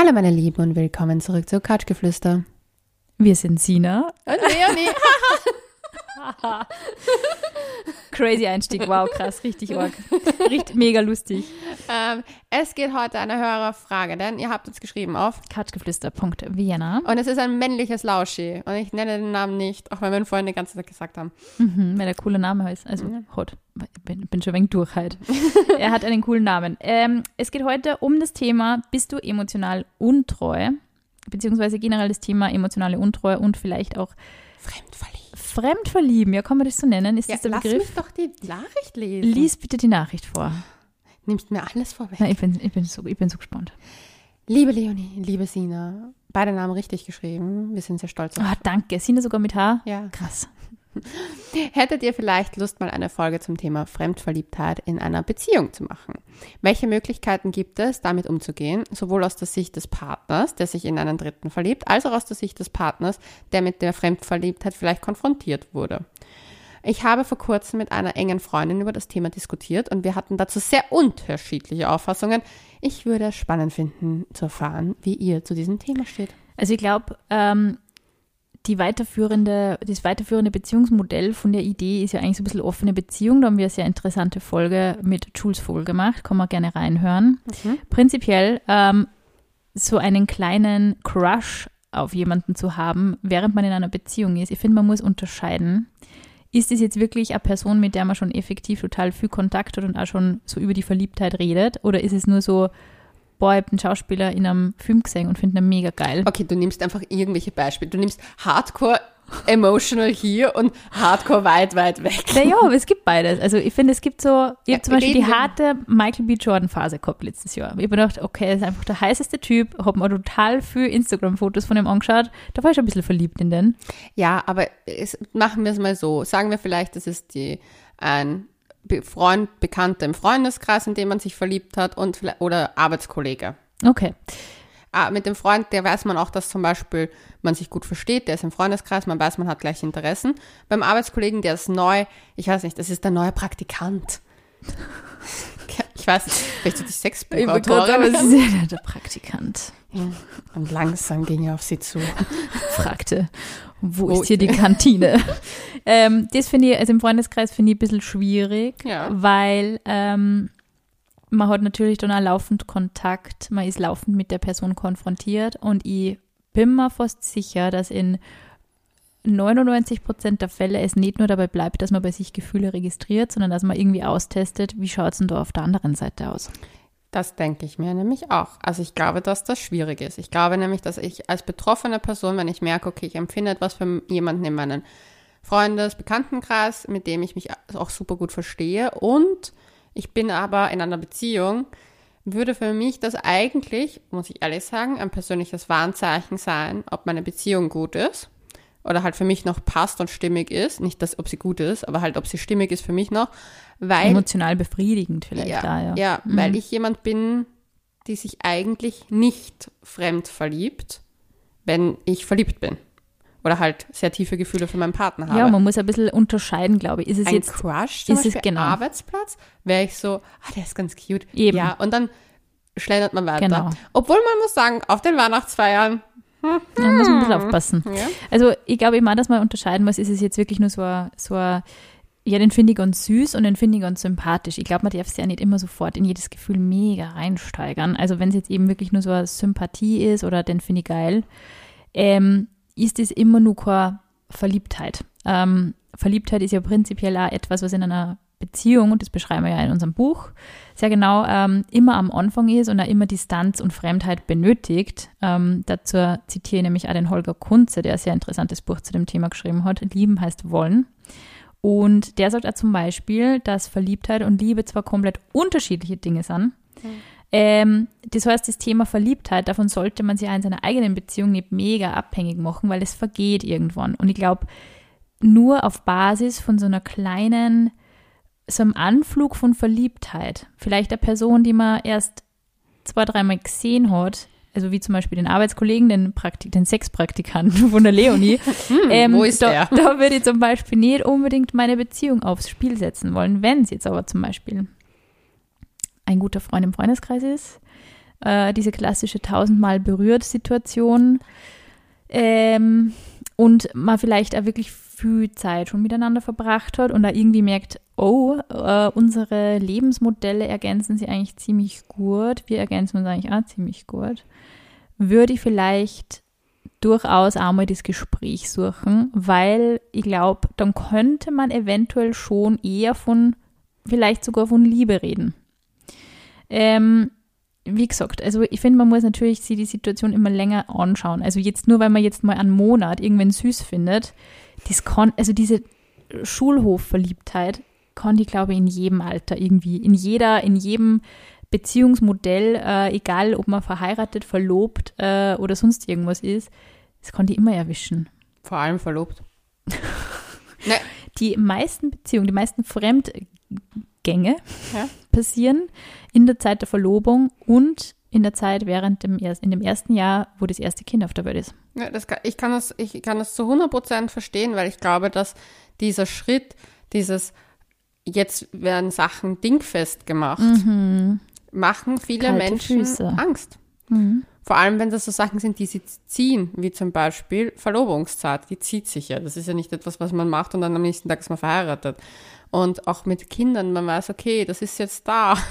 Hallo meine Lieben und willkommen zurück zu Couchgeflüster. Wir sind Sina. Und Leonie. Crazy Einstieg, wow, krass, richtig arg. Richtig mega lustig. ähm, es geht heute eine Hörerfrage, denn ihr habt uns geschrieben auf Couchgeflüster.vienna. und es ist ein männliches Lauschi und ich nenne den Namen nicht, auch wenn wir ihn vorhin die ganze Zeit gesagt haben. Mhm, weil der coole Name ist. Also hot. Ich bin, bin schon ein wenig durch halt. er hat einen coolen Namen. Ähm, es geht heute um das Thema, bist du emotional untreu? Beziehungsweise generell das Thema emotionale Untreue und vielleicht auch Fremdverliebt. Fremdverlieben. Ja, kann man das so nennen? Ist Ja, das der lass Begriff? mich doch die Nachricht lesen. Lies bitte die Nachricht vor. Nimmst mir alles vorweg. Na, ich, bin, ich, bin so, ich bin so gespannt. Liebe Leonie, liebe Sina, beide Namen richtig geschrieben. Wir sind sehr stolz auf Ah, danke. Sind das sogar mit H? Ja. Krass. Hättet ihr vielleicht Lust, mal eine Folge zum Thema Fremdverliebtheit in einer Beziehung zu machen? Welche Möglichkeiten gibt es, damit umzugehen, sowohl aus der Sicht des Partners, der sich in einen Dritten verliebt, als auch aus der Sicht des Partners, der mit der Fremdverliebtheit vielleicht konfrontiert wurde? Ich habe vor kurzem mit einer engen Freundin über das Thema diskutiert und wir hatten dazu sehr unterschiedliche Auffassungen. Ich würde es spannend finden zu erfahren, wie ihr zu diesem Thema steht. Also ich glaube, ähm, die weiterführende, das weiterführende Beziehungsmodell von der Idee ist ja eigentlich so ein bisschen offene Beziehung. Da haben wir eine sehr interessante Folge mit Jules Vogel gemacht. Kann man gerne reinhören. Prinzipiell ähm, so einen kleinen Crush auf jemanden zu haben, während man in einer Beziehung ist. Ich finde, man muss unterscheiden. Ist es jetzt wirklich eine Person, mit der man schon effektiv total viel Kontakt hat und auch schon so über die Verliebtheit redet? Oder ist es nur so, boah, ich habe einen Schauspieler in einem Film gesehen und finde ihn mega geil? Okay, du nimmst einfach irgendwelche Beispiele. Du nimmst Hardcore emotional hier und Hardcore weit, weit weg. Naja, aber es gibt beides. Also ich finde, es gibt so, ich habe zum Beispiel die harte Michael B. Jordan Phase gehabt letztes Jahr. Ich habe mir gedacht, okay, er ist einfach der heißeste Typ, habe mir total viel Instagram-Fotos von ihm angeschaut. Da war ich schon ein bisschen verliebt in den. Ja, aber es, machen wir es mal so. Sagen wir vielleicht, das ist die, ein Freund, Bekannter im Freundeskreis, in dem man sich verliebt hat und vielleicht- oder Arbeitskollege. Okay. Ah, mit dem Freund, der weiß man auch, dass zum Beispiel man sich gut versteht, der ist im Freundeskreis, man weiß, man hat gleiche Interessen. Beim Arbeitskollegen, der ist neu, ich weiß nicht, das ist der neue Praktikant. Ich weiß nicht, vielleicht die Sexbuchautorin. aber ja der Praktikant Und langsam ging er auf sie zu. fragte, wo, Wo- ist hier die Kantine? ähm, das finde ich, also im Freundeskreis finde ich ein bisschen schwierig, Ja. weil ähm, man hat natürlich dann auch laufend Kontakt, man ist laufend mit der Person konfrontiert und ich bin mir fast sicher, dass in 99 Prozent der Fälle es nicht nur dabei bleibt, dass man bei sich Gefühle registriert, sondern dass man irgendwie austestet, wie schaut es denn da auf der anderen Seite aus. Das denke ich mir nämlich auch. Also ich glaube, dass das schwierig ist. Ich glaube nämlich, dass ich als betroffene Person, wenn ich merke, okay, ich empfinde etwas für jemanden in meinem Freundes-, Bekanntenkreis, mit dem ich mich auch super gut verstehe und ich bin aber in einer Beziehung, würde für mich das eigentlich, muss ich ehrlich sagen, ein persönliches Warnzeichen sein, ob meine Beziehung gut ist oder halt für mich noch passt und stimmig ist. Nicht, dass, ob sie gut ist, aber halt, ob sie stimmig ist für mich noch, weil Emotional befriedigend vielleicht ja, da, ja. ja weil ich jemand bin, die sich eigentlich nicht fremd verliebt, wenn ich verliebt bin. Oder halt sehr tiefe Gefühle für meinen Partner habe. Ja, man muss ein bisschen unterscheiden, glaube ich. Ist es ein jetzt Crush zum ist es Beispiel genau. Arbeitsplatz, wäre ich so, ah, der ist ganz cute. Eben. Ja, und dann schlendert man weiter. Genau. Obwohl man muss sagen, auf den Weihnachtsfeiern, Ja, muss man ein bisschen aufpassen. ja, Also ich glaube immer, dass man unterscheiden muss, ist es jetzt wirklich nur so ein, so ein ja, den finde ich ganz süß und den finde ich ganz sympathisch. Ich glaube, man darf sich ja nicht immer sofort in jedes Gefühl mega reinsteigern. Also wenn es jetzt eben wirklich nur so eine Sympathie ist oder den finde ich geil, ähm, ist es immer nur keine Verliebtheit. Ähm, Verliebtheit ist ja prinzipiell auch etwas, was in einer Beziehung, und das beschreiben wir ja in unserem Buch, sehr genau ähm, immer am Anfang ist und auch immer Distanz und Fremdheit benötigt. Ähm, dazu zitiere ich nämlich auch den Holger Kunze, der ein sehr interessantes Buch zu dem Thema geschrieben hat. Lieben heißt wollen. Und der sagt auch zum Beispiel, dass Verliebtheit und Liebe zwar komplett unterschiedliche Dinge sind. Ähm, das heißt, das Thema Verliebtheit, davon sollte man sich auch in seiner eigenen Beziehung nicht mega abhängig machen, weil es vergeht irgendwann. Und ich glaube, nur auf Basis von so einer kleinen, so einem Anflug von Verliebtheit, vielleicht der Person, die man erst zwei, dreimal gesehen hat, also wie zum Beispiel den Arbeitskollegen, den, Praktik den Sexpraktikanten von der Leonie, ähm, wo ist da, der? da würde ich zum Beispiel nicht unbedingt meine Beziehung aufs Spiel setzen wollen, wenn es jetzt aber zum Beispiel ein guter Freund im Freundeskreis ist, äh, diese klassische tausendmal berührt Situation. Ähm, und man vielleicht auch wirklich viel Zeit schon miteinander verbracht hat und da irgendwie merkt, oh, äh, unsere Lebensmodelle ergänzen sie eigentlich ziemlich gut, wir ergänzen uns eigentlich auch ziemlich gut, würde ich vielleicht durchaus einmal das Gespräch suchen, weil ich glaube, dann könnte man eventuell schon eher von, vielleicht sogar von Liebe reden. Ähm, wie gesagt, also ich finde, man muss natürlich sich die Situation immer länger anschauen. Also jetzt nur, weil man jetzt mal einen Monat irgendwen süß findet, das kann, also diese Schulhofverliebtheit die, glaube ich, in jedem Alter irgendwie, in jeder, in jedem Beziehungsmodell, äh, egal ob man verheiratet, verlobt äh, oder sonst irgendwas ist, das kann die immer erwischen. Vor allem verlobt. nee. Die meisten Beziehungen, die meisten Fremdgänge ja. passieren in der Zeit der Verlobung und in der Zeit während dem, in dem ersten Jahr, wo das erste Kind auf der Welt ist. Ja, das kann, ich, kann das, ich kann das zu 100 Prozent verstehen, weil ich glaube, dass dieser Schritt, dieses jetzt werden Sachen dingfest gemacht, mhm. machen viele Kalte Menschen Füße. Angst. Mhm. Vor allem, wenn das so Sachen sind, die sie ziehen, wie zum Beispiel Verlobungszeit, die zieht sich ja. Das ist ja nicht etwas, was man macht und dann am nächsten Tag ist man verheiratet. Und auch mit Kindern, man weiß, okay, das ist jetzt da.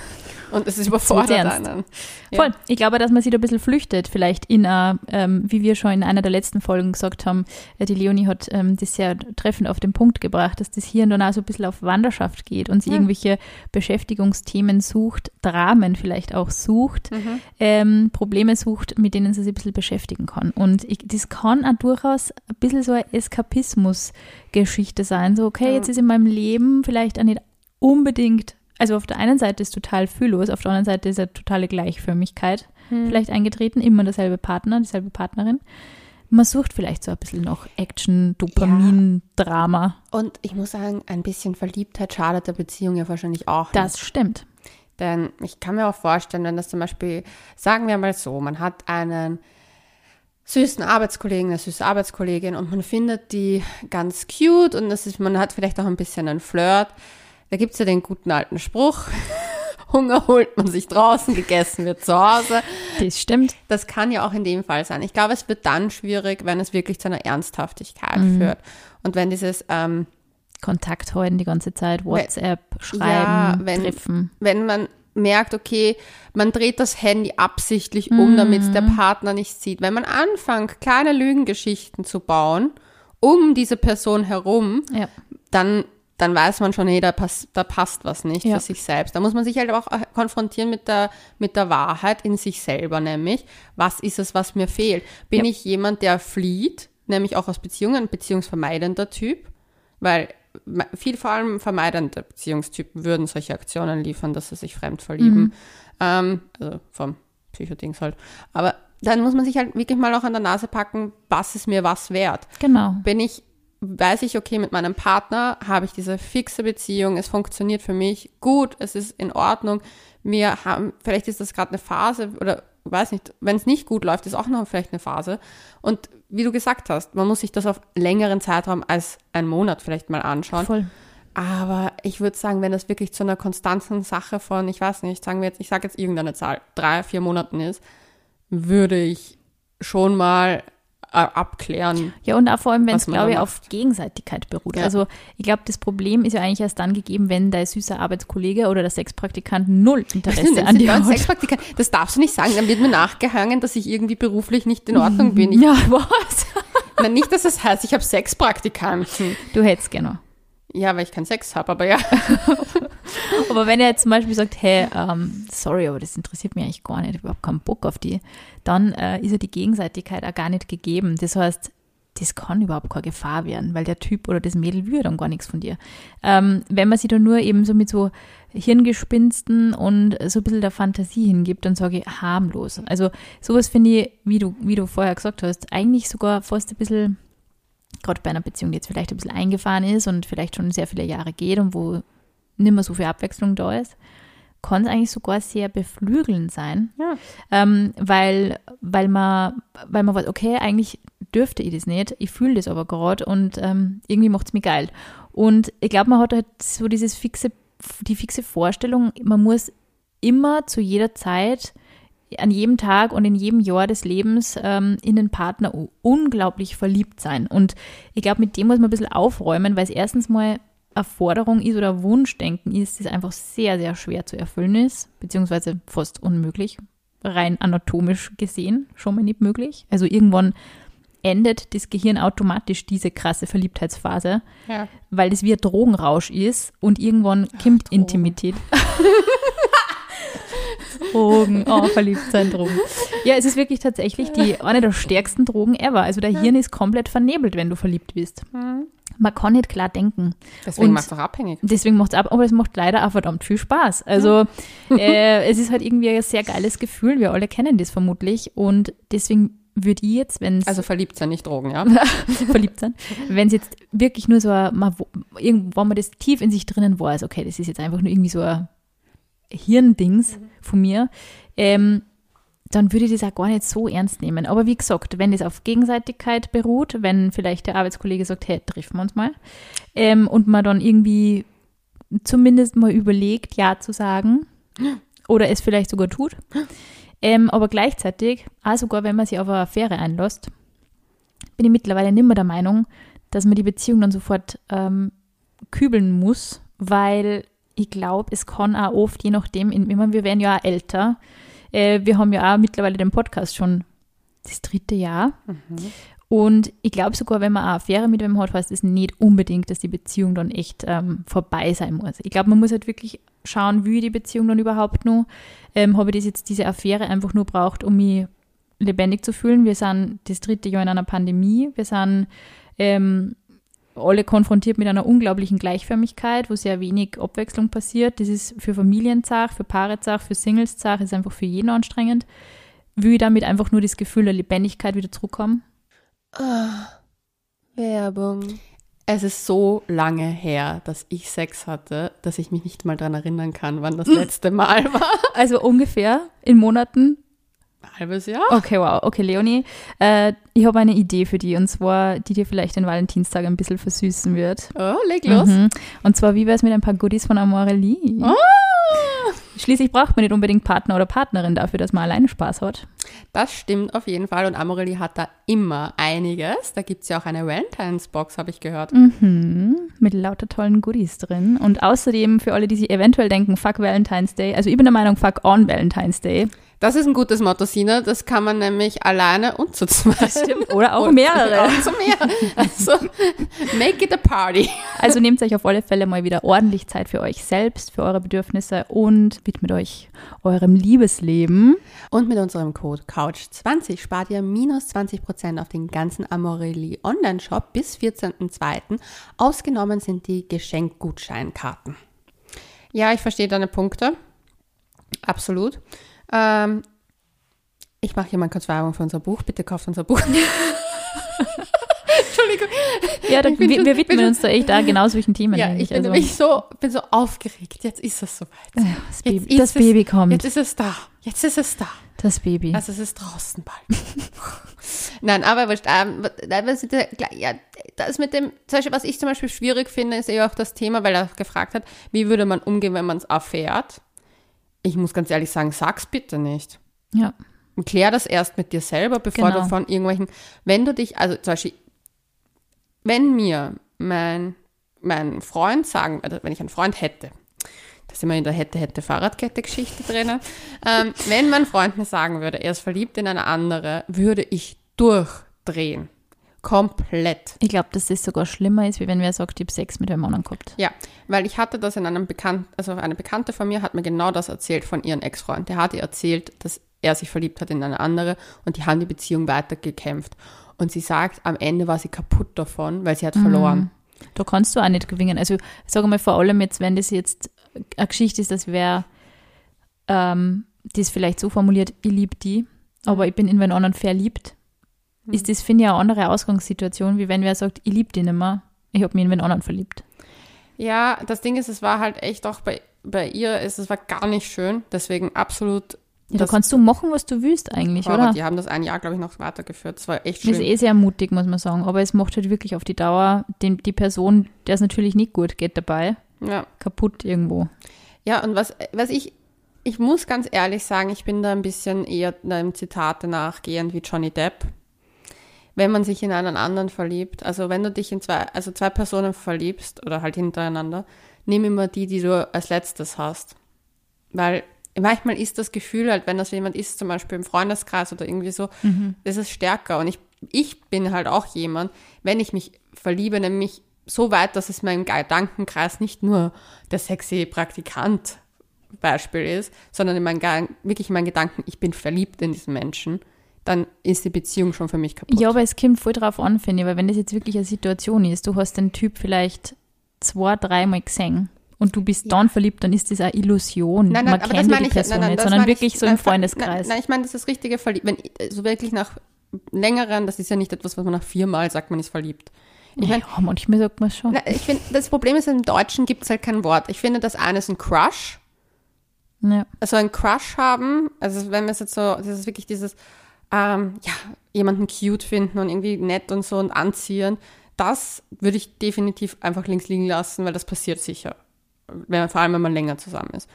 Und es ist überfordert einen. Ja. Voll. Ich glaube, dass man sich da ein bisschen flüchtet, vielleicht in, uh, ähm, wie wir schon in einer der letzten Folgen gesagt haben, äh, die Leonie hat ähm, das sehr treffend auf den Punkt gebracht, dass das hier und da so ein bisschen auf Wanderschaft geht und sie ja. irgendwelche Beschäftigungsthemen sucht, Dramen vielleicht auch sucht, mhm. ähm, Probleme sucht, mit denen sie sich ein bisschen beschäftigen kann. Und ich, das kann auch durchaus ein bisschen so eine Eskapismus-Geschichte sein. So, okay, jetzt ist in meinem Leben vielleicht auch nicht unbedingt, also auf der einen Seite ist total fühllos, auf der anderen Seite ist eine totale Gleichförmigkeit hm. vielleicht eingetreten, immer derselbe Partner, dieselbe Partnerin. Man sucht vielleicht so ein bisschen noch Action, Dopamin, ja. Drama. Und ich muss sagen, ein bisschen Verliebtheit schadet der Beziehung ja wahrscheinlich auch. Das nicht. stimmt. Denn ich kann mir auch vorstellen, wenn das zum Beispiel, sagen wir mal so, man hat einen süßen Arbeitskollegen, eine süße Arbeitskollegin und man findet die ganz cute und das ist, man hat vielleicht auch ein bisschen einen Flirt. Da gibt's ja den guten alten Spruch. Hunger holt man sich draußen, gegessen wird zu Hause. Das stimmt. Das kann ja auch in dem Fall sein. Ich glaube, es wird dann schwierig, wenn es wirklich zu einer Ernsthaftigkeit mhm. führt. Und wenn dieses ähm, Kontakt halten die ganze Zeit, WhatsApp, wenn, schreiben, ja, wenn, treffen. Wenn man merkt, okay, man dreht das Handy absichtlich um, mhm. damit der Partner nicht sieht. Wenn man anfängt, kleine Lügengeschichten zu bauen, um diese Person herum, ja. dann, dann weiß man schon, hey, da, pass, da passt was nicht ja. für sich selbst. Da muss man sich halt auch äh, konfrontieren mit der, mit der Wahrheit in sich selber, nämlich, was ist es, was mir fehlt? Bin ja. ich jemand, der flieht, nämlich auch aus Beziehungen, beziehungsvermeidender Typ? Weil viel vor allem vermeidende Beziehungstypen würden solche Aktionen liefern, dass sie sich fremd verlieben. Mhm. Ähm, also vom Psychodings halt. Aber dann muss man sich halt wirklich mal auch an der Nase packen, was ist mir was wert. Genau. Bin ich, weiß ich, okay, mit meinem Partner habe ich diese fixe Beziehung, es funktioniert für mich gut, es ist in Ordnung. Wir haben, vielleicht ist das gerade eine Phase oder weiß nicht, wenn es nicht gut läuft, ist auch noch vielleicht eine Phase. Und wie du gesagt hast, man muss sich das auf längeren Zeitraum als einen Monat vielleicht mal anschauen. Voll. Aber ich würde sagen, wenn das wirklich zu einer konstanten Sache von, ich weiß nicht, sagen wir jetzt, ich sage jetzt irgendeine Zahl, drei, vier Monaten ist, würde ich schon mal abklären. Ja, und auch vor allem, wenn es, glaube ich, auf Gegenseitigkeit beruht. Ja. Also ich glaube, das Problem ist ja eigentlich erst dann gegeben, wenn dein süßer Arbeitskollege oder der Sexpraktikant null Interesse an dir hat. Sexpraktikant, das darfst du nicht sagen, dann wird mir nachgehangen, dass ich irgendwie beruflich nicht in Ordnung bin. Ich, ja, was? Nein, nicht, dass es das heißt, ich habe Sexpraktikanten. Du hättest genau. Ja, weil ich keinen Sex habe, aber ja. aber wenn er jetzt zum Beispiel sagt, hey, ähm, sorry, aber das interessiert mich eigentlich gar nicht, ich habe überhaupt keinen Bock auf die, dann äh, ist ja die Gegenseitigkeit auch gar nicht gegeben. Das heißt, das kann überhaupt keine Gefahr werden, weil der Typ oder das Mädel will dann gar nichts von dir. Ähm, wenn man sich da nur eben so mit so Hirngespinsten und so ein bisschen der Fantasie hingibt, dann sage ich harmlos. Also sowas finde ich, wie du, wie du vorher gesagt hast, eigentlich sogar fast ein bisschen gerade bei einer Beziehung, die jetzt vielleicht ein bisschen eingefahren ist und vielleicht schon sehr viele Jahre geht und wo nicht mehr so viel Abwechslung da ist, kann es eigentlich sogar sehr beflügelnd sein, ja. ähm, weil, weil, man, weil man weiß, okay, eigentlich dürfte ich das nicht, ich fühle das aber gerade und ähm, irgendwie macht es mich geil. Und ich glaube, man hat halt so dieses fixe, die fixe Vorstellung, man muss immer zu jeder Zeit an jedem Tag und in jedem Jahr des Lebens ähm, in den Partner unglaublich verliebt sein. Und ich glaube, mit dem muss man ein bisschen aufräumen, weil es erstens mal eine Forderung ist oder Wunschdenken ist, das einfach sehr, sehr schwer zu erfüllen ist, beziehungsweise fast unmöglich, rein anatomisch gesehen, schon mal nicht möglich. Also irgendwann endet das Gehirn automatisch diese krasse Verliebtheitsphase, Ja. weil es wie ein Drogenrausch ist und irgendwann kommt Drogen. Intimität. Drogen, oh, verliebt sein Drogen. Ja, es ist wirklich tatsächlich die, eine der stärksten Drogen ever. Also der Hirn ist komplett vernebelt, wenn du verliebt bist. Man kann nicht klar denken. Deswegen macht es auch abhängig. Deswegen macht es ab, aber es macht leider auch verdammt viel Spaß. Also äh, es ist halt irgendwie ein sehr geiles Gefühl. Wir alle kennen das vermutlich. Und deswegen würde ich jetzt, wenn es Also verliebt sein, nicht Drogen, ja? verliebt sind, wenn es jetzt wirklich nur so ein, mal, wo, irgendwo man das tief in sich drinnen weiß, okay, das ist jetzt einfach nur irgendwie so ein Hirndings von mir, ähm, dann würde ich das auch gar nicht so ernst nehmen. Aber wie gesagt, wenn das auf Gegenseitigkeit beruht, wenn vielleicht der Arbeitskollege sagt, hey, treffen wir uns mal, ähm, und man dann irgendwie zumindest mal überlegt, ja zu sagen, oder es vielleicht sogar tut, ähm, aber gleichzeitig, auch sogar wenn man sich auf eine Affäre einlässt, bin ich mittlerweile nicht mehr der Meinung, dass man die Beziehung dann sofort ähm, kübeln muss, weil ich glaube, es kann auch oft, je nachdem, in, ich meine, wir werden ja auch älter. Äh, wir haben ja auch mittlerweile den Podcast schon das dritte Jahr. Und ich glaube sogar, wenn man eine Affäre mit wem hat, heißt es nicht unbedingt, dass die Beziehung dann echt ähm, vorbei sein muss. Ich glaube, man muss halt wirklich schauen, wie die Beziehung dann überhaupt nur. Ähm, habe ich das jetzt diese Affäre einfach nur braucht, um mich lebendig zu fühlen. Wir sind das dritte Jahr in einer Pandemie. Wir sind ähm, alle konfrontiert mit einer unglaublichen Gleichförmigkeit, wo sehr wenig Abwechslung passiert. Das ist für Familien zart, für Paare zart, für Singles zart, ist einfach für jeden anstrengend. Will ich damit einfach nur das Gefühl der Lebendigkeit wieder zurückkommen? Werbung. Es ist so lange her, dass ich Sex hatte, dass ich mich nicht mal daran erinnern kann, wann das letzte Mal war. Also ungefähr in Monaten. Ein halbes Jahr? Okay, wow. Okay, Leonie, äh, ich habe eine Idee für die und zwar, die dir vielleicht den Valentinstag ein bisschen versüßen wird. Oh, leg los. Mhm. Und zwar, wie wäre es mit ein paar Goodies von Amorelie? Ah, Schließlich braucht man nicht unbedingt Partner oder Partnerin dafür, dass man alleine Spaß hat. das stimmt auf jeden Fall. Und Amorelie hat da immer einiges. Da gibt es ja auch eine Valentine's-Box, habe ich gehört. Mhm. Mit lauter tollen Goodies drin. Und außerdem für alle, die sich eventuell denken, fuck Valentine's Day. Also ich bin der Meinung, fuck on Valentine's Day. Das ist ein gutes Motto, Sina. Das kann man nämlich alleine und zu zweit. Stimmt. Oder auch mehrere. Auch zu mehr. Also, make it a party. Also nehmt euch auf alle Fälle mal wieder ordentlich Zeit für euch selbst, für eure Bedürfnisse und widmet euch eurem Liebesleben. Und mit unserem Code COUCH20 spart ihr minus 20% auf den ganzen Amorelie Online-Shop bis 14.02. Ausgenommen sind die Geschenkgutscheinkarten. Ja, ich verstehe deine Punkte. Absolut. Ähm, ich mache hier mal kurz Werbung für unser Buch. Bitte kauft unser Buch. Entschuldigung. Ja, da, wir, wir widmen uns da echt da genau solchen Themen. Ja, ich bin also, nämlich so, bin so aufgeregt. Jetzt ist es soweit. das Baby, das es- Baby kommt. Jetzt ist es da. Jetzt ist es da. das Baby. Also es ist draußen bald. Nein, aber wurscht. Ähm, was ja, das mit dem, zum Beispiel, was ich zum Beispiel schwierig finde, ist eher auch das Thema, weil er gefragt hat, wie würde man umgehen, wenn man es erfährt? Ich muss ganz ehrlich sagen, sag's bitte nicht. ja. Und klär das erst mit dir selber, bevor Genau. du von irgendwelchen, wenn du dich, also zum Beispiel, wenn mir mein, mein Freund sagen, also wenn ich einen Freund hätte, da sind wir in der hätte, hätte Fahrradkette-Geschichte drinnen, ähm, wenn mein Freund mir sagen würde, er ist verliebt in eine andere, würde ich durchdrehen. Komplett. Ich glaube, dass das sogar schlimmer ist, wie wenn wer sagt, ich habe Sex mit einem Mann gehabt. Ja, weil ich hatte das in einem Bekannten, also eine Bekannte von mir hat mir genau das erzählt von ihrem Ex-Freund. Der hat ihr erzählt, dass er sich verliebt hat in eine andere und die haben die Beziehung weitergekämpft. Und sie sagt, am Ende war sie kaputt davon, weil sie hat verloren. Da kannst du auch nicht gewinnen. Also sage mal vor allem jetzt, wenn das jetzt eine Geschichte ist, dass wer ähm, das vielleicht so formuliert, ich liebe die, aber ich bin in wen anderen verliebt, ist das, finde ich, eine andere Ausgangssituation, wie wenn wer sagt, ich liebe die nicht mehr, ich habe mich in wen anderen verliebt. Ja, das Ding ist, es war halt echt auch bei, bei ihr, es, es war gar nicht schön. Deswegen absolut. Ja, da kannst du machen, was du willst eigentlich, aber oder? die haben das ein Jahr, glaube ich, noch weitergeführt. Das war echt Das ist schön. eh sehr mutig, muss man sagen. Aber es macht halt wirklich auf die Dauer den, die Person, der es natürlich nicht gut geht dabei, Ja. kaputt irgendwo. Ja, und was, was ich ich muss ganz ehrlich sagen, ich bin da ein bisschen eher einem Zitate nachgehend wie Johnny Depp. Wenn man sich in einen anderen verliebt, also wenn du dich in zwei, also zwei Personen verliebst oder halt hintereinander, nimm immer die, die du als letztes hast. Weil manchmal ist das Gefühl halt, wenn das jemand ist, zum Beispiel im Freundeskreis oder irgendwie so, mhm. das ist stärker. Und ich, ich bin halt auch jemand, wenn ich mich verliebe, nämlich so weit, dass es meinem Gedankenkreis nicht nur der sexy Praktikant Beispiel ist, sondern in meinen, wirklich in meinen Gedanken, ich bin verliebt in diesen Menschen, dann ist die Beziehung schon für mich kaputt. Ja, aber es kommt voll drauf an, finde ich, weil wenn das jetzt wirklich eine Situation ist, du hast den Typ vielleicht zwei, dreimal gesehen und du bist ja. dann verliebt, dann ist das eine Illusion. Nein, nein, Man kennt die Person nein, nein, nicht, sondern wirklich ich, so im Freundeskreis. Nein, nein, ich meine, das ist richtige Verliebt. Wenn so wirklich nach längeren, das ist ja nicht etwas, was man nach viermal sagt, man ist verliebt. Ich mein, ja, manchmal sagt man schon. Na, ich finde, das Problem ist, im Deutschen gibt es halt kein Wort. Ich finde, das eine ist ein Crush. Ja. Also ein Crush haben, also wenn wir es jetzt so, das ist wirklich dieses, ähm, ja, jemanden cute finden und irgendwie nett und so und anziehen, das würde ich definitiv einfach links liegen lassen, weil das passiert sicher. Wenn, vor allem, wenn man länger zusammen ist.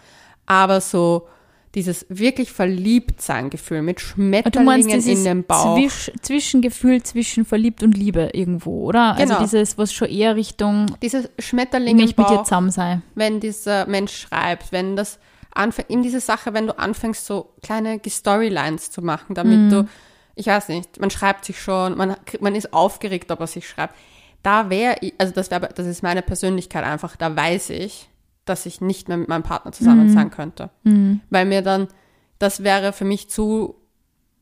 Aber so, dieses wirklich Verliebtsein-Gefühl mit Schmetterlingen in dem Bauch. Zwisch Zwischengefühl zwischen verliebt und Liebe irgendwo, oder? Also genau. Also dieses, was schon eher Richtung dieses Schmetterling im Bauch, mit dir zusammen sei. Wenn dieser Mensch schreibt, wenn das anfängt, in diese Sache, wenn du anfängst, so kleine Storylines zu machen, damit mhm. du, ich weiß nicht, man schreibt sich schon, man, man ist aufgeregt, ob er sich schreibt. Da wäre, also das wäre, das ist meine Persönlichkeit einfach, da weiß ich, dass ich nicht mehr mit meinem Partner zusammen mhm. sein könnte. Mhm. Weil mir dann, das wäre für mich zu,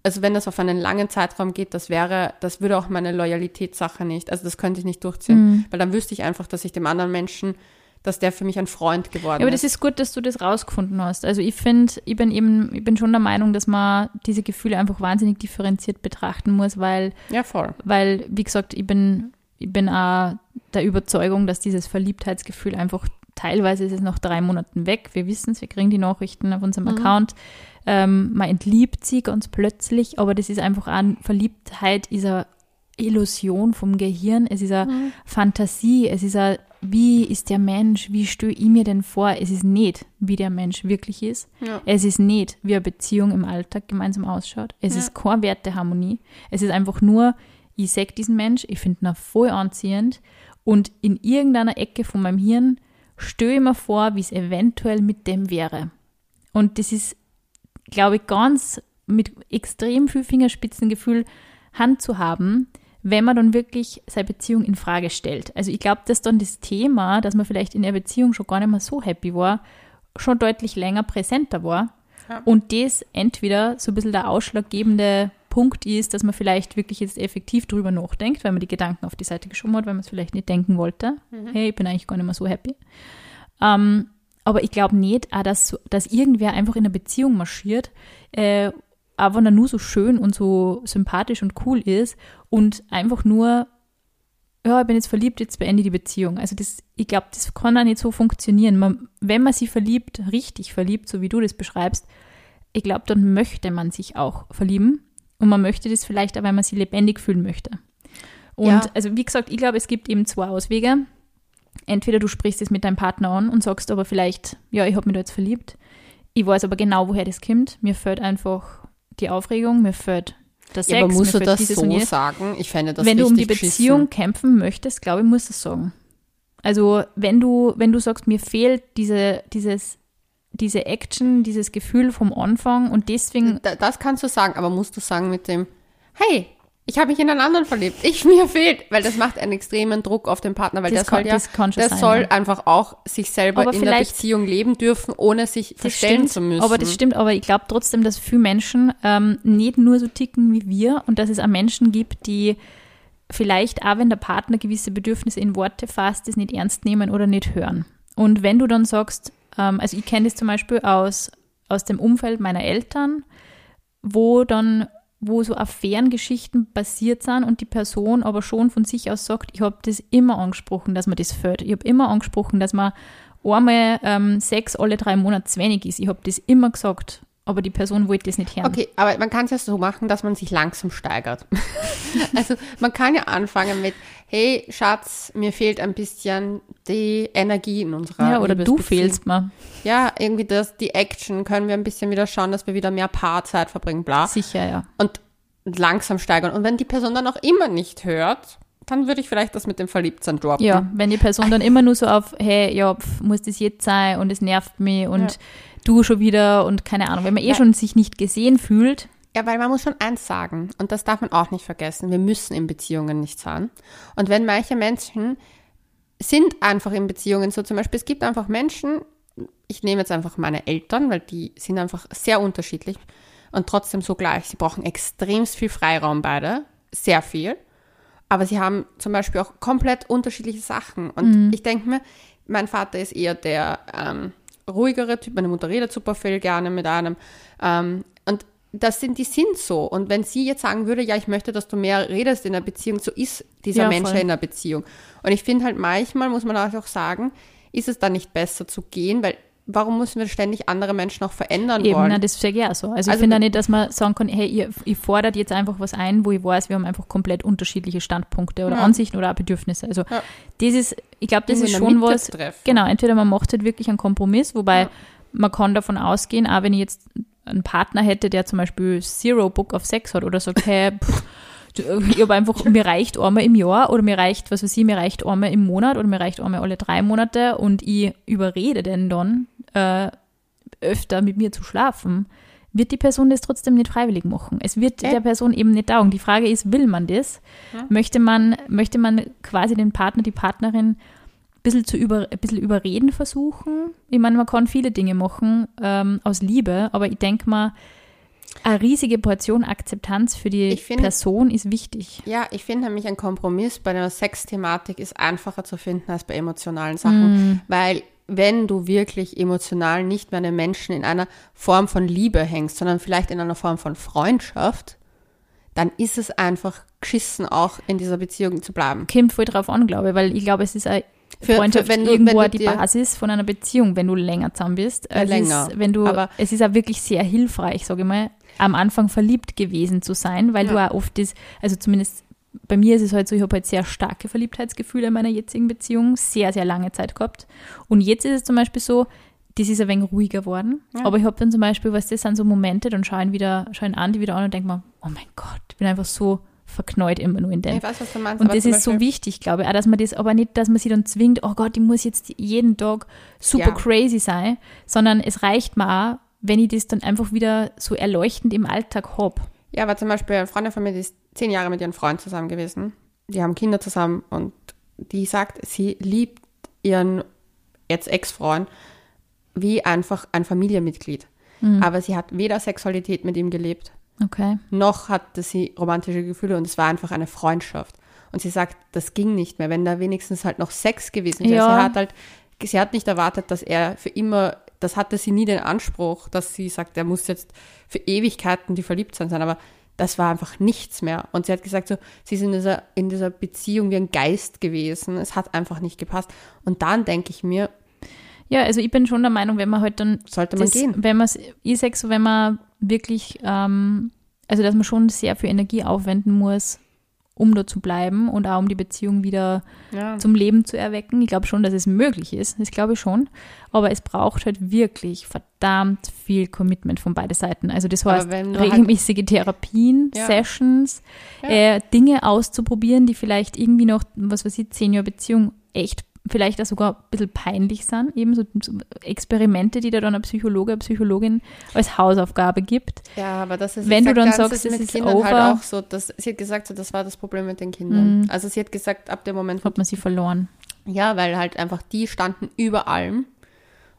also wenn das auf einen langen Zeitraum geht, das wäre, das würde auch meine Loyalitätssache nicht, also das könnte ich nicht durchziehen. Mhm. Weil dann wüsste ich einfach, dass ich dem anderen Menschen, dass der für mich ein Freund geworden ist. Ja, aber das ist gut, dass du das rausgefunden hast. Also ich finde, ich bin eben, ich bin schon der Meinung, dass man diese Gefühle einfach wahnsinnig differenziert betrachten muss, weil, ja, voll. weil, wie gesagt, ich bin, ich bin auch der Überzeugung, dass dieses Verliebtheitsgefühl einfach Teilweise ist es nach drei Monaten weg. Wir wissen es, wir kriegen die Nachrichten auf unserem mhm. Account. Ähm, man entliebt sie ganz plötzlich, aber das ist einfach eine Verliebtheit, ist eine Illusion vom Gehirn. Es ist eine mhm. Fantasie. Es ist eine, wie ist der Mensch? Wie stelle ich mir denn vor? Es ist nicht, wie der Mensch wirklich ist. Ja. Es ist nicht, wie eine Beziehung im Alltag gemeinsam ausschaut. Es ja. ist keine Werteharmonie. Es ist einfach nur, ich sehe diesen Mensch, ich finde ihn voll anziehend und in irgendeiner Ecke von meinem Hirn stelle mir vor, wie es eventuell mit dem wäre. Und das ist, glaube ich, ganz mit extrem viel Fingerspitzengefühl Hand zu haben, wenn man dann wirklich seine Beziehung in Frage stellt. Also ich glaube, dass dann das Thema, dass man vielleicht in der Beziehung schon gar nicht mehr so happy war, schon deutlich länger präsenter war. Ja. Und das entweder so ein bisschen der ausschlaggebende Punkt ist, dass man vielleicht wirklich jetzt effektiv drüber nachdenkt, weil man die Gedanken auf die Seite geschoben hat, weil man es vielleicht nicht denken wollte. Mhm. Hey, ich bin eigentlich gar nicht mehr so happy. Ähm, aber ich glaube nicht, auch, dass, dass irgendwer einfach in einer Beziehung marschiert, äh, auch wenn er nur so schön und so sympathisch und cool ist und einfach nur, ja, ich bin jetzt verliebt, jetzt beende ich die Beziehung. Also das, ich glaube, das kann auch nicht so funktionieren. Man, wenn man sich verliebt, richtig verliebt, so wie du das beschreibst, ich glaube, dann möchte man sich auch verlieben. Und man möchte das vielleicht auch, weil man sich lebendig fühlen möchte. Und ja. also wie gesagt, ich glaube, es gibt eben zwei Auswege. Entweder du sprichst es mit deinem Partner an und sagst aber vielleicht, ja, ich habe mich da jetzt verliebt. Ich weiß aber genau, woher das kommt. Mir fällt einfach die Aufregung, mir fällt der Sex, ja, aber musst du das so sagen? Ich fände das Wenn du um die Beziehung beschissen. kämpfen möchtest, glaube ich, musst du es sagen. Also wenn du, wenn du sagst, mir fehlt diese, dieses diese Action, dieses Gefühl vom Anfang und deswegen. Das kannst du sagen, aber musst du sagen mit dem, hey, ich habe mich in einen anderen verliebt, ich mir fehlt, weil das macht einen extremen Druck auf den Partner, weil das der soll ja, der sein, soll ja. einfach auch sich selber aber in der Beziehung leben dürfen, ohne sich verstellen stimmt, zu müssen. Aber das stimmt, aber ich glaube trotzdem, dass viele Menschen ähm, nicht nur so ticken wie wir und dass es auch Menschen gibt, die vielleicht auch, wenn der Partner gewisse Bedürfnisse in Worte fasst, das nicht ernst nehmen oder nicht hören. Und wenn du dann sagst, ähm, also ich kenne das zum Beispiel aus, aus dem Umfeld meiner Eltern, wo dann wo so Affärengeschichten passiert sind und die Person aber schon von sich aus sagt, ich habe das immer angesprochen, dass man das fällt. Ich habe immer angesprochen, dass man einmal ähm, Sex alle drei Monate zu wenig ist. Ich habe das immer gesagt. Aber die Person wollte das nicht hören. Okay, aber man kann es ja so machen, dass man sich langsam steigert. also man kann ja anfangen mit, hey Schatz, mir fehlt ein bisschen die Energie in unserer Ja, oder du fehlst mir. Ja, irgendwie das, die Action, können wir ein bisschen wieder schauen, dass wir wieder mehr Paarzeit verbringen, bla. Sicher, ja. Und langsam steigern. Und wenn die Person dann auch immer nicht hört, dann würde ich vielleicht das mit dem Verliebtsein droppen. Ja, wenn die Person dann immer nur so auf, hey, ja, pf, muss das jetzt sein und es nervt mich und Ja. Du schon wieder und keine Ahnung, wenn man eh Weil- schon sich nicht gesehen fühlt, Ja, weil man muss schon eins sagen, und das darf man auch nicht vergessen, wir müssen in Beziehungen nicht sein. Und wenn manche Menschen sind einfach in Beziehungen so, zum Beispiel, es gibt einfach Menschen, ich nehme jetzt einfach meine Eltern, weil die sind einfach sehr unterschiedlich und trotzdem so gleich. Sie brauchen extremst viel Freiraum beide, sehr viel. Aber sie haben zum Beispiel auch komplett unterschiedliche Sachen. Und ich denke mir, mein Vater ist eher der ähm, ruhigere Typ, meine Mutter redet super viel gerne mit einem. Ähm, und das sind, die sind so. Und wenn sie jetzt sagen würde, ja, ich möchte, dass du mehr redest in der Beziehung, so ist dieser Ja, Mensch voll. in der Beziehung. Und ich finde halt manchmal, muss man auch sagen, ist es dann nicht besser zu gehen, weil warum müssen wir ständig andere Menschen auch verändern eben, wollen? na, das sage ich auch so. Also, ich Also finde auch nicht, dass man sagen kann, hey, ihr, ich fordert jetzt einfach was ein, wo ich weiß, wir haben einfach komplett unterschiedliche Standpunkte oder Ja. Ansichten oder auch Bedürfnisse. Also Ja. das ist, ich glaube, das ist schon was, treffen. genau, entweder man macht halt wirklich einen Kompromiss, wobei Ja. man kann davon ausgehen, auch wenn ich jetzt einen Partner hätte, der zum Beispiel Zero Book of Sex hat oder sagt, hey, pff, ich habe einfach, mir reicht einmal im Jahr oder mir reicht, was weiß ich, mir reicht einmal im Monat oder mir reicht einmal alle drei Monate und ich überrede den dann, äh, öfter mit mir zu schlafen, wird die Person das trotzdem nicht freiwillig machen. Es wird Ja. der Person eben nicht taugen. Die Frage ist, will man das? Ja. Möchte man, möchte man quasi den Partner, die Partnerin ein bisschen, zu über, ein bisschen überreden versuchen? Ich meine, man kann viele Dinge machen ähm, aus Liebe, aber ich denke mal, eine riesige Portion Akzeptanz für die Ich finde- Person ist wichtig. Ja, ich finde nämlich ein Kompromiss bei einer Sexthematik ist einfacher zu finden als bei emotionalen Sachen, weil wenn du wirklich emotional nicht mehr an den Menschen in einer Form von Liebe hängst, sondern vielleicht in einer Form von Freundschaft, dann ist es einfach geschissen, auch in dieser Beziehung zu bleiben. Kommt voll drauf an, glaube ich, weil ich glaube, es ist eine Für- Freundschaft für- wenn du- irgendwo wenn du die Basis von einer Beziehung, wenn du länger zusammen bist. Ja, es länger. Ist, wenn du, Aber- es ist auch wirklich sehr hilfreich, sage ich mal, am Anfang verliebt gewesen zu sein, weil Ja. du auch oft das, also zumindest bei mir ist es halt so, ich habe halt sehr starke Verliebtheitsgefühle in meiner jetzigen Beziehung, sehr, sehr lange Zeit gehabt. Und jetzt ist es zum Beispiel so, das ist ein wenig ruhiger worden. Ja. Aber ich habe dann zum Beispiel, was das sind so Momente, dann schauen wieder, schauen an, die wieder an und denke mir, oh mein Gott, ich bin einfach so verknallt immer nur in den. Ich weiß, was du meinst. Und das ist so wichtig, glaube ich. Auch, dass man das aber nicht, dass man sich dann zwingt, oh Gott, ich muss jetzt jeden Tag super Ja. crazy sein, sondern es reicht mir auch, wenn ich das dann einfach wieder so erleuchtend im Alltag habe. Ja, aber zum Beispiel eine Freundin von mir, die ist zehn Jahre mit ihrem Freund zusammen gewesen. Die haben Kinder zusammen und die sagt, sie liebt ihren jetzt Ex-Freund wie einfach ein Familienmitglied. Aber sie hat weder Sexualität mit ihm gelebt, Okay. noch hatte sie romantische Gefühle und es war einfach eine Freundschaft. Und sie sagt, das ging nicht mehr, wenn da wenigstens halt noch Sex gewesen wäre. Ja. Sie hat halt, sie hat nicht erwartet, dass er für immer, das hatte sie nie den Anspruch, dass sie sagt, er muss jetzt für Ewigkeiten die Verliebtsein sein, aber das war einfach nichts mehr. Und sie hat gesagt, so, sie ist in dieser, in dieser Beziehung wie ein Geist gewesen. Es hat einfach nicht gepasst. Und dann denke ich mir, Ja, also ich bin schon der Meinung, wenn man halt dann sollte man das, gehen. wenn man so, wenn man wirklich, ähm, also dass man schon sehr viel Energie aufwenden muss, um da zu bleiben und auch um die Beziehung wieder Ja. zum Leben zu erwecken. Ich glaube schon, dass es möglich ist. Das glaube ich schon. Aber es braucht halt wirklich verdammt viel Commitment von beiden Seiten. Also das heißt, halt- regelmäßige Therapien, Ja. Sessions, Ja. äh, Dinge auszuprobieren, die vielleicht irgendwie noch, was weiß ich, zehn Jahre Beziehung echt vielleicht auch sogar ein bisschen peinlich sind. Eben so, Experimente, die da dann ein Psychologe, eine Psychologin als Hausaufgabe gibt. Ja, aber das ist Wenn du dann das sagst, es mit ist Kindern over. halt auch so, dass sie hat gesagt, so, das war das Problem mit den Kindern. Mhm. Also sie hat gesagt, ab dem Moment, Hat man sie verloren. ja, weil halt einfach die standen über allem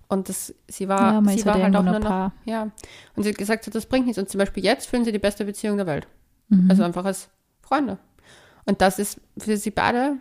und das, sie war, Ja, sie war halt halt auch nur noch Paar. ja. Und sie hat gesagt, so, das bringt nichts. Und zum Beispiel jetzt führen sie die beste Beziehung der Welt. Mhm. Also einfach als Freunde. Und das ist für sie beide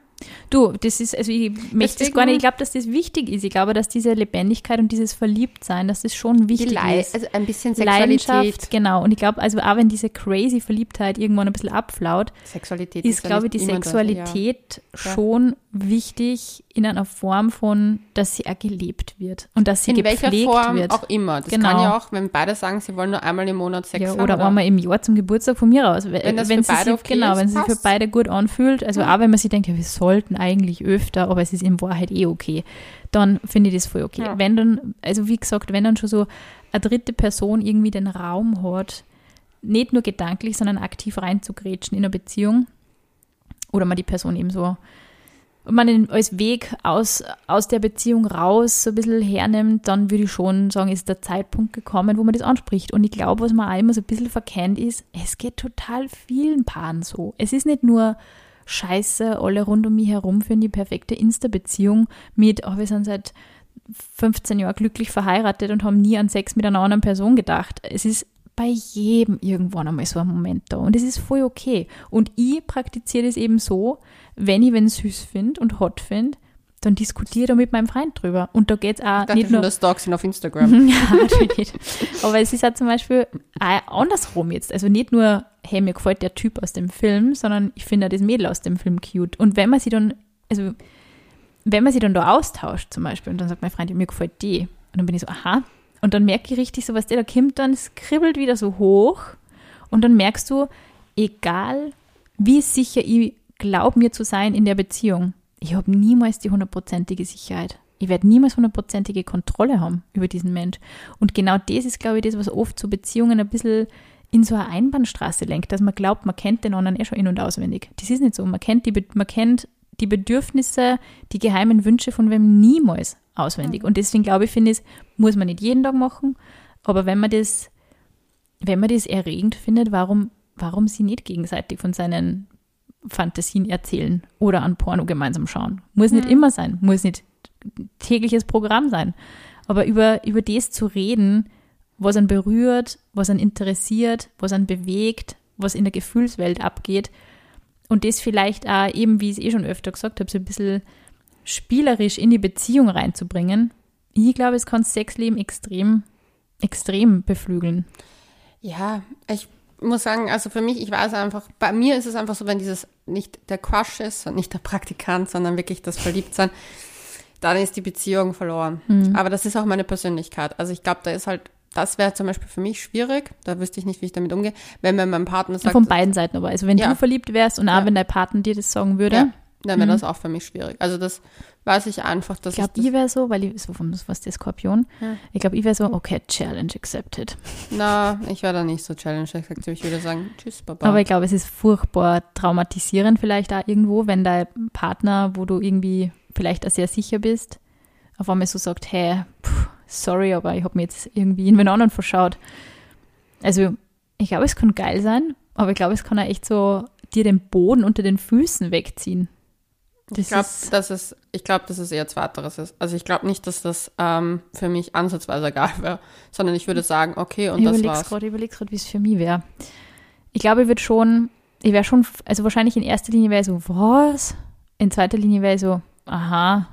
Du, das ist, also ich möchte es Deswegen- gar nicht, ich glaube, dass das wichtig ist. Ich glaube, dass diese Lebendigkeit und dieses Verliebtsein, dass das schon wichtig ist. also ein bisschen Sexualität. Leidenschaft, genau. Und ich glaube, also auch wenn diese crazy Verliebtheit irgendwann ein bisschen abflaut, Sexualität ist, ja glaube ich, die immer das, Sexualität Ja. schon wichtig in einer Form von, dass sie auch gelebt wird und dass sie In gepflegt welcher Form wird. auch immer. Das Genau. kann ja auch, wenn beide sagen, sie wollen nur einmal im Monat Sex ja, haben. oder einmal im Jahr zum Geburtstag von mir aus. Wenn das wenn für sie beide sich, okay genau, ist, wenn sie sich für beide gut anfühlt, also auch wenn man sich denkt, ja, wir sollten eigentlich öfter, aber es ist in Wahrheit eh okay, dann finde ich das voll okay. Ja. Wenn dann, also wie gesagt, wenn dann schon so eine dritte Person irgendwie den Raum hat, nicht nur gedanklich, sondern aktiv reinzugrätschen in eine Beziehung oder man die Person eben so und man ihn als Weg aus, aus der Beziehung raus so ein bisschen hernimmt, dann würde ich schon sagen, ist der Zeitpunkt gekommen, wo man das anspricht. Und ich glaube, was man auch immer so ein bisschen verkennt, ist, es geht total vielen Paaren so. Es ist nicht nur Scheiße, alle rund um mich herum führen die perfekte Insta-Beziehung mit, oh, wir sind seit 15 Jahren glücklich verheiratet und haben nie an Sex mit einer anderen Person gedacht. Es ist bei jedem irgendwann einmal so ein Moment da und es ist voll okay. Und ich praktiziere das eben so, wenn ich wen süß finde und hot finde, dann diskutiere ich da mit meinem Freund drüber. Und da geht es auch Ich nicht schon, nur. dass Dogs sind auf Instagram. ja, natürlich nicht. Aber es ist auch zum Beispiel auch andersrum jetzt. Also nicht nur, hey, mir gefällt der Typ aus dem Film, sondern ich finde das Mädel aus dem Film cute. Und wenn man sie dann, also wenn man sie dann da austauscht zum Beispiel und dann sagt mein Freund, mir gefällt die. Und dann bin ich so, aha. Und dann merke ich richtig so, was der da kommt, dann es kribbelt wieder so hoch. Und dann merkst du, egal wie sicher ich glaube mir zu sein in der Beziehung, ich habe niemals die hundertprozentige Sicherheit. Ich werde niemals hundertprozentige Kontrolle haben über diesen Mensch. Und genau das ist, glaube ich, das, was oft so Beziehungen ein bisschen in so eine Einbahnstraße lenkt, dass man glaubt, man kennt den anderen eh schon in- und auswendig. Das ist nicht so. Man kennt die, man kennt die Bedürfnisse, die geheimen Wünsche von wem niemals auswendig. Und deswegen glaube ich, finde ich, muss man nicht jeden Tag machen. Aber wenn man das, wenn man das erregend findet, warum, warum sie nicht gegenseitig von seinen Fantasien erzählen oder an Porno gemeinsam schauen? Muss nicht immer sein, muss nicht tägliches Programm sein. Aber über, über das zu reden, was einen berührt, was einen interessiert, was einen bewegt, was in der Gefühlswelt abgeht und das vielleicht auch eben, wie ich es eh schon öfter gesagt habe, so ein bisschen spielerisch in die Beziehung reinzubringen. Ich glaube, es kann Sexleben extrem, extrem beflügeln. Ja, ich muss sagen, also für mich, ich weiß einfach, bei mir ist es einfach so, wenn dieses nicht der Crush ist und nicht der Praktikant, sondern wirklich das Verliebtsein, dann ist die Beziehung verloren. Mhm. Aber das ist auch meine Persönlichkeit. Also ich glaube, da ist halt, das wäre zum Beispiel für mich schwierig, da wüsste ich nicht, wie ich damit umgehe, wenn mir mein Partner sagt, Von beiden Seiten aber. Also wenn Ja. du verliebt wärst und auch Ja. wenn dein Partner dir das sagen würde, ja, dann wäre Mhm. das auch für mich schwierig. Also das weiß ich einfach, dass ich glaube, ich wäre so, weil ich so vom was der Skorpion, ich glaube, ich wäre so, okay, Challenge accepted. na, ich wäre da nicht so challenge Ich würde sagen, tschüss, Baba. Aber ich glaube, es ist furchtbar traumatisierend vielleicht auch irgendwo, wenn dein Partner, wo du irgendwie vielleicht auch sehr sicher bist, auf einmal so sagt, hey, pff, sorry, aber ich habe mir jetzt irgendwie in wen anderen verschaut. Also ich glaube, es kann geil sein, aber ich glaube, es kann auch echt so dir den Boden unter den Füßen wegziehen. Das Ich glaube, ist, dass es, ich glaube, dass es eher zweiteres ist. Also ich glaube nicht, dass das ähm, für mich ansatzweise egal wäre, sondern ich würde sagen, okay, und ich das war's. ich überleg's gerade, wie es für mich wäre. Ich glaube, ich würde schon, ich wäre schon, also wahrscheinlich in erster Linie wäre ich so, was? In zweiter Linie wäre ich so, aha,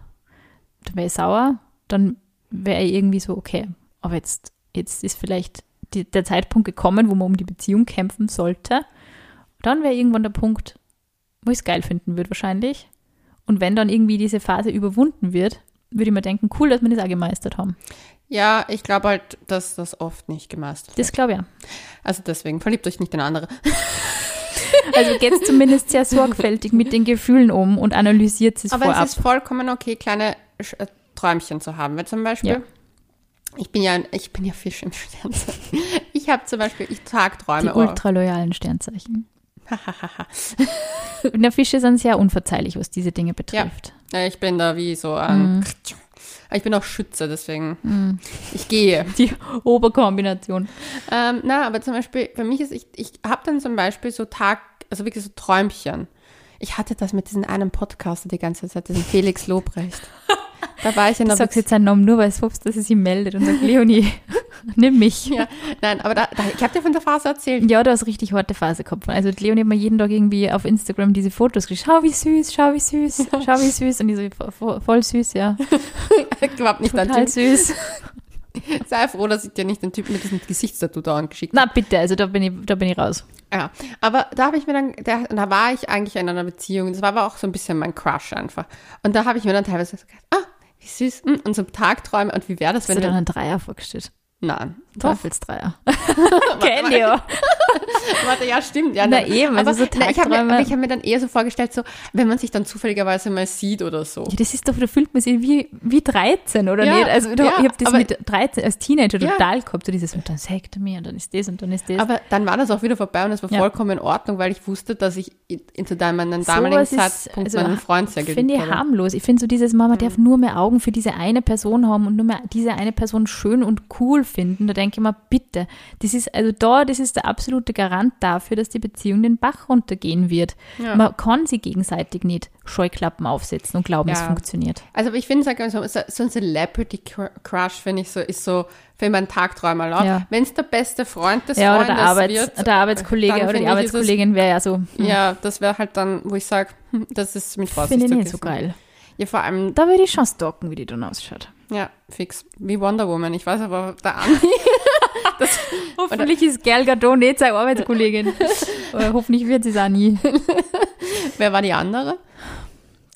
dann wäre ich sauer, dann wäre irgendwie so, okay, aber jetzt, jetzt ist vielleicht die, der Zeitpunkt gekommen, wo man um die Beziehung kämpfen sollte. Dann wäre irgendwann der Punkt, wo ich es geil finden würde wahrscheinlich. Und wenn dann irgendwie diese Phase überwunden wird, würde ich mir denken, cool, dass wir das auch gemeistert haben. Ja, ich glaube halt, dass das oft nicht gemeistert wird. Das glaube ich auch. Also deswegen, verliebt euch nicht in andere. Also geht es zumindest sehr sorgfältig mit den Gefühlen um und analysiert es Aber vorab. es ist vollkommen okay, kleine Träumchen zu haben. Weil zum Beispiel, Ja. ich bin ja, ich bin ja Fisch im Sternzeichen. Ich habe zum Beispiel, ich die Tagträume. oh, ultraloyalen Sternzeichen. Und der Fische sind sehr unverzeihlich, was diese Dinge betrifft. Ja, ich bin da wie so ein. Mhm. Ich bin auch Schütze, deswegen. Ich gehe. Die Oberkombination. Ähm, na, aber zum Beispiel, für mich ist, ich, ich habe dann zum Beispiel so Tag, also wirklich so Träumchen. Ich hatte das mit diesem einen Podcaster die ganze Zeit, diesen Felix Lobrecht. Da war ich in Du der sagst jetzt seinen Namen nur, weil es hoffst, dass er sich meldet und sagt, Leonie, Nimm mich. Ja, nein, aber da, da, ich habe dir von der Phase erzählt. Ja, du hast richtig harte Phase gehabt. Also Leonie hat mir jeden Tag irgendwie auf Instagram diese Fotos geschickt. Schau, wie süß, schau, wie süß, schau, wie süß. Und die so, voll, süß, ja. Überhaupt nicht Total süß. Sei froh, dass ich dir nicht den Typ mit diesem Gesichtstattoo da angeschickt Na bitte, also da bin ich, da bin ich raus. Ja, aber da habe ich mir dann, der, da war ich eigentlich in einer Beziehung. Das war aber auch so ein bisschen mein Crush einfach. Und da habe ich mir dann teilweise so gedacht, ah, wie süß, hm, und so Tagträume und wie wäre das, Hast wenn du dann einen Dreier vorgestellt? Nein, Teufelsdreier. Ich ja. warte, ja, stimmt, ja, Na nein. eben, aber also so na, ich habe mir, ich hab mir dann eher so vorgestellt, so, wenn man sich dann zufälligerweise mal sieht oder so. Ja, das ist doch, da fühlt man sich wie, wie 13, oder Ja, nicht? Also ja, ich habe das aber- mit 13 als Teenager total gehabt, so dieses, und dann sagt er mir und dann ist das und dann ist das. Aber dann war das auch wieder vorbei und es war vollkommen in Ordnung, weil ich wusste, dass ich in- zu meinem damaligen ist- Zeitpunkt also, meinen Freund sehr geliebt Finde ich habe. Mhm. harmlos. Ich finde so dieses, Mama darf nur mehr Augen für diese eine Person haben und nur mehr diese eine Person schön und cool finden. Da denke ich mir, bitte, das ist also da, das ist der absolute Garant dafür, dass die Beziehung den Bach runtergehen wird. Ja. Man kann sie gegenseitig nicht Scheuklappen aufsetzen und glauben, es Ja. funktioniert. Also ich finde, sag mal so, so ein Celebrity Cr- Crush, finde ich so, ist so für meinen Tagträumer erlaubt. Ja. Wenn es der beste Freund des Ja, oder Freundes der, Arbeits-, wird, der Arbeitskollege oder die es- Arbeitskollegin wäre ja so, hm, ja, das wäre halt dann, wo ich sage, das ist mit Vorsicht finde ich nicht so geil. Ja, vor allem, Da würde ich schon stalken, wie die dann ausschaut. Ja, fix, wie Wonder Woman. Ich weiß aber, der Andi, Hoffentlich ist Gal Gadot nicht seine Arbeitskollegin. Hoffentlich wird sie es auch nie. wer war die andere?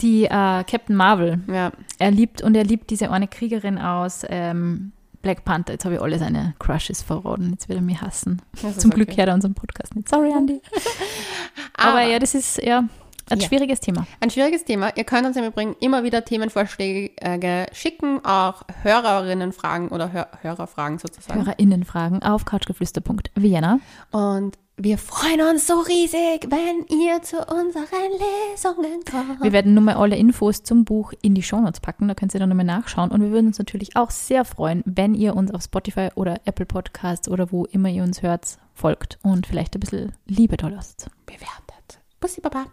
Die äh, Captain Marvel. Ja, Er liebt und er liebt diese eine Kriegerin aus ähm, Black Panther. Jetzt habe ich alle seine Crushes verraten. Jetzt wird er mich hassen. das Zum Glück okay. hört er unseren Podcast nicht. Sorry, Andy. Aber, Aber- ja, das ist ja ein Ja. schwieriges Thema. Ein schwieriges Thema. Ihr könnt uns im Übrigen immer wieder Themenvorschläge äh, schicken, auch Hörerinnenfragen oder Hör Hörerfragen sozusagen. HörerInnenfragen auf couchgeflüster.vienna. Und wir freuen uns so riesig, wenn ihr zu unseren Lesungen kommt. Wir werden nun mal alle Infos zum Buch in die Shownotes packen, da könnt ihr dann nochmal nachschauen. Und wir würden uns natürlich auch sehr freuen, wenn ihr uns auf Spotify oder Apple Podcasts oder wo immer ihr uns hört, folgt und vielleicht ein bisschen Liebe da lasst. Bewertet. Bussi Baba.